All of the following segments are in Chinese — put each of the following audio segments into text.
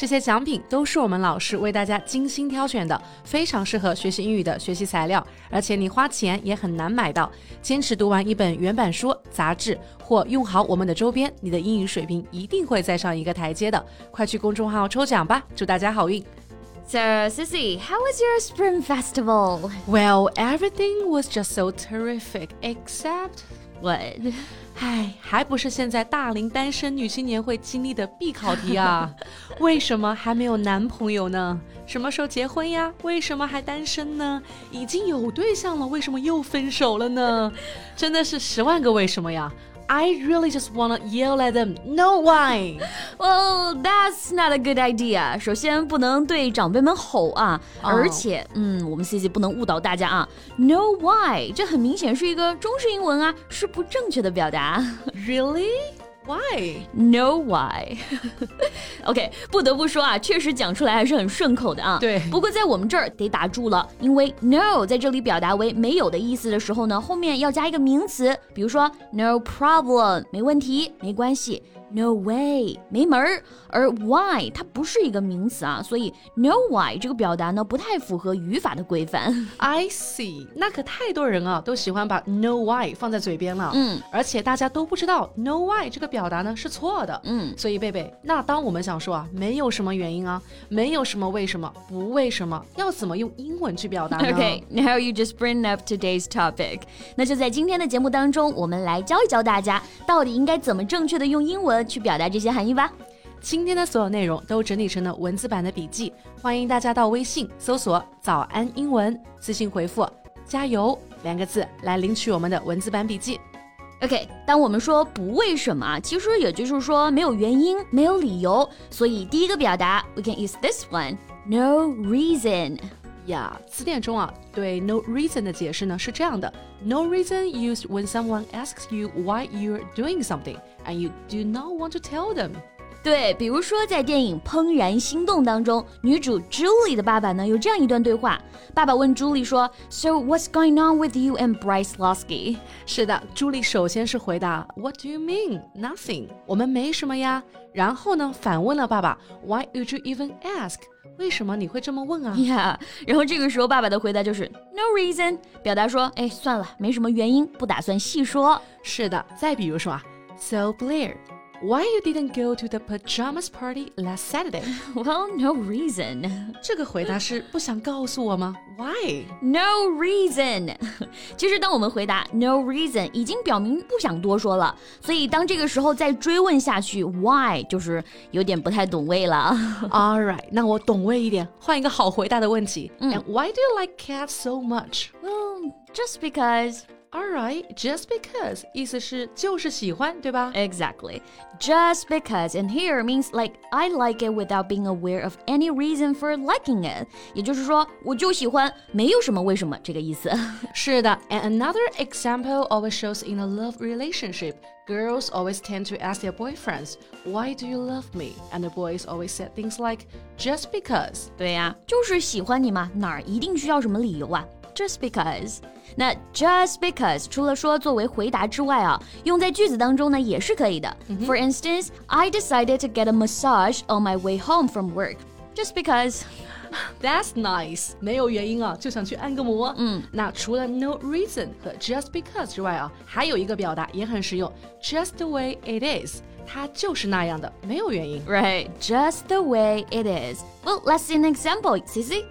这些奖品都是我们老师为大家精心挑选的，非常适合学习英语的学习材料，而且你花钱也很难买到。坚持读完一本原版书、杂志，或用好我们的周边，你的英语水平一定会再上一个台阶的。快去公众号抽奖吧，祝大家好运！So, Sissy, how was your Spring Festival? Well, everything was just so terrific, except what? 唉，还不是现在大龄单身女青年会经历的必考题啊！为什么还没有男朋友呢？什么时候结婚呀？为什么还单身呢？已经有对象了，为什么又分手了呢？真的是十万个为什么呀！I really just wanna yell at them. No why? Well, that's not a good idea. 首先不能对长辈们吼啊，而且，嗯，我们 C C 不能误导大家啊。No why？这很明显是一个中式英文啊，是不正确的表达。Really? Why? No why? OK，不得不说啊，确实讲出来还是很顺口的啊。对。不过在我们这儿得打住了，因为 no 在这里表达为没有的意思的时候呢，后面要加一个名词，比如说 no problem，没问题，没关系。No way，没门儿。而 why 它不是一个名词啊，所以 no why 这个表达呢不太符合语法的规范。I see，那可太多人啊都喜欢把 no why 放在嘴边了。嗯，而且大家都不知道 no why 这个表达呢是错的。嗯，所以贝贝，那当我们想说啊，没有什么原因啊，没有什么为什么，不为什么，要怎么用英文去表达呢？Okay，now you just bring up today's topic。那就在今天的节目当中，我们来教一教大家到底应该怎么正确的用英文。去表达这些含义吧。今天的所有内容都整理成了文字版的笔记，欢迎大家到微信搜索“早安英文”，私信回复“加油”两个字来领取我们的文字版笔记。OK，当我们说不为什么，其实也就是说没有原因、没有理由。所以第一个表达，we can use this one，no reason。呀，词典中啊，对 no reason 的解释呢是这样的：no reason used when someone asks you why you're doing something and you do not want to tell them。 对，比如说在电影《怦然心动》当中，女主 Julie 的爸爸呢有这样一段对话：爸爸问 Julie 说，So what's going on with you and Bryce Lasky？是的，朱莉首先是回答 What do you mean? Nothing。我们没什么呀。然后呢，反问了爸爸 Why would you even ask？为什么你会这么问啊？Yeah。然后这个时候爸爸的回答就是 No reason，表达说，哎，算了，没什么原因，不打算细说。是的，再比如说啊，So Blair。Why you didn't go to the pajamas party last Saturday? Well, no reason. 这个回答是不想告诉我吗？Why? No reason. 其实当我们回答 no reason，已经表明不想多说了。所以当这个时候再追问下去，why 就是有点不太懂味了。All right，那我懂味一点，换一个好回答的问题。嗯、And why do you like cats so much? Well, just because. Alright, just because 意思是就是喜欢，对吧？Exactly. Just because and here means like I like it without being aware of any reason for liking it. 也就是说，我就喜欢，没有什么为什么这个意思。是的，and another example always shows in a love relationship. Girls always tend to ask their boyfriends, "Why do you love me?" And the boys always say things like, "Just because." 对呀，就是喜欢你嘛，哪儿一定需要什么理由啊 ？just because。那 just because 除了说作为回答之外啊，用在句子当中呢也是可以的。For instance, I decided to get a massage on my way home from work just because. That's nice，没有原因啊，就想去按个摩。嗯，那除了 no reason 和 just because 之外啊，还有一个表达也很实用，just the way it is，它就是那样的，没有原因。Right, just the way it is. Well, let's see an example, Cici.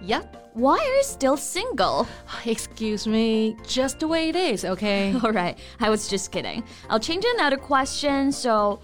Why are you still single? Excuse me, just the way it is, okay? All right, I was just kidding. I'll change another question. So,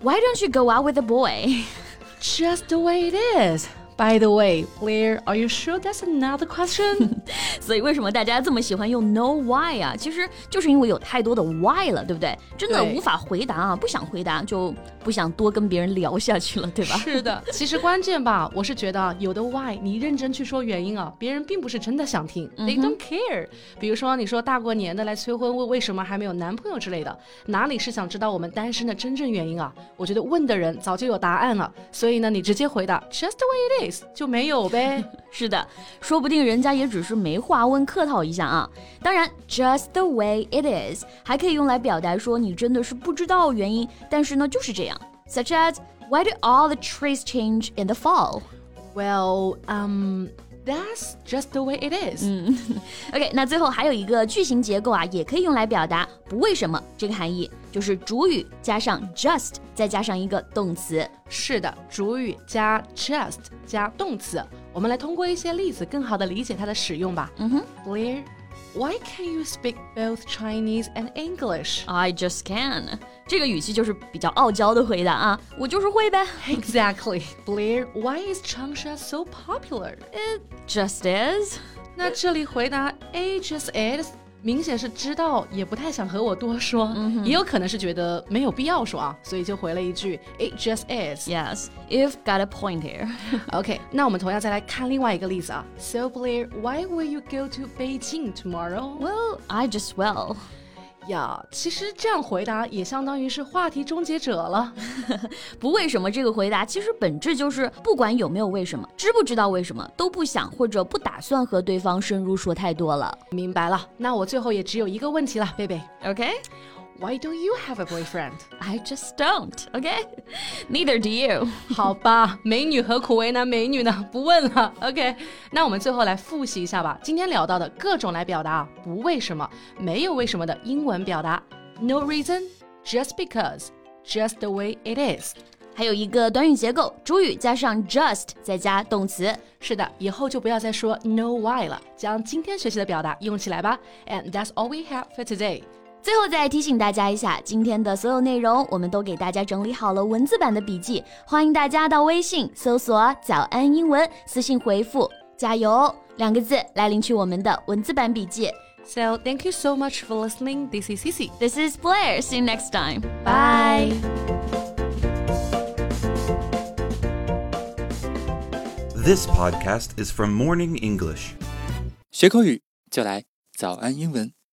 why don't you go out with a boy? Just the way it is. By the way, Blair, are you sure that's another question? 所以为什么大家这么喜欢用 No why 啊？其实就是因为有太多的 why 了，对不对？真的无法回答啊，不想回答就不想多跟别人聊下去了，对吧？是的，其实关键吧，我是觉得有的 why 你认真去说原因啊，别人并不是真的想听、t h e y don't care。比如说你说大过年的来催婚，问为什么还没有男朋友之类的，哪里是想知道我们单身的真正原因啊？我觉得问的人早就有答案了，所以呢，你直接回答 just the way 就没有呗。是的，说不定人家也只是没话问，客套一下啊。当然，just the way it is 还可以用来表达说你真的是不知道原因，但是呢就是这样，such as Why do all the trees change in the fall? Well, um, That's just the way it is. OK，那最后还有一个句型结构啊，也可以用来表达不为什么这个含义，就是主语加上 just，再加上一个动词。是的，主语加 just 加动词。我们来通过一些例子，更好的理解它的使用吧。嗯哼 Blair, why can't you speak both Chinese and English? I just can。这个语气就是比较傲娇的回答啊，我就是会呗。 Exactly. Blair, why is Changsha so popular? Just is。那这里回答 A just is， 明显是知道，也不太想和我多说，也有可能是觉得没有必要说啊，所以就回了一句 It just is。Yes, you've got a point here. OK，那我们同样再来看另外一个例子啊。So Blair, why will you go to Beijing tomorrow? Well, I just will. 呀，其实这样回答也相当于是话题终结者了。不为什么这个回答，其实本质就是不管有没有为什么，知不知道为什么，都不想或者不打算和对方深入说太多了。明白了，那我最后也只有一个问题了，贝贝 OK? ，Why don't you have a boyfriend？ I just don't. OK? Neither do you. 好吧，美女何苦为难美女呢？不问了。OK，那我们最后来复习一下吧。今天聊到的各种来表达啊不为什么、没有为什么的英文表达：no reason, just because, just the way it is。还有一个短语结构，主语加上 just，再加动词。是的，以后就不要再说 no why 了，将今天学习的表达用起来吧。And that's all we have for today. 最后再提醒大家一下，今天的所有内容我们都给大家整理好了文字版的笔记，欢迎大家到微信搜索“早安英文”，私信回复“加油”两个字来领取我们的文字版笔记。 So thank you so much for listening. This is Cici. This is Blair. See you next time. Bye. This podcast is from Morning English. 学口语就来早安英文。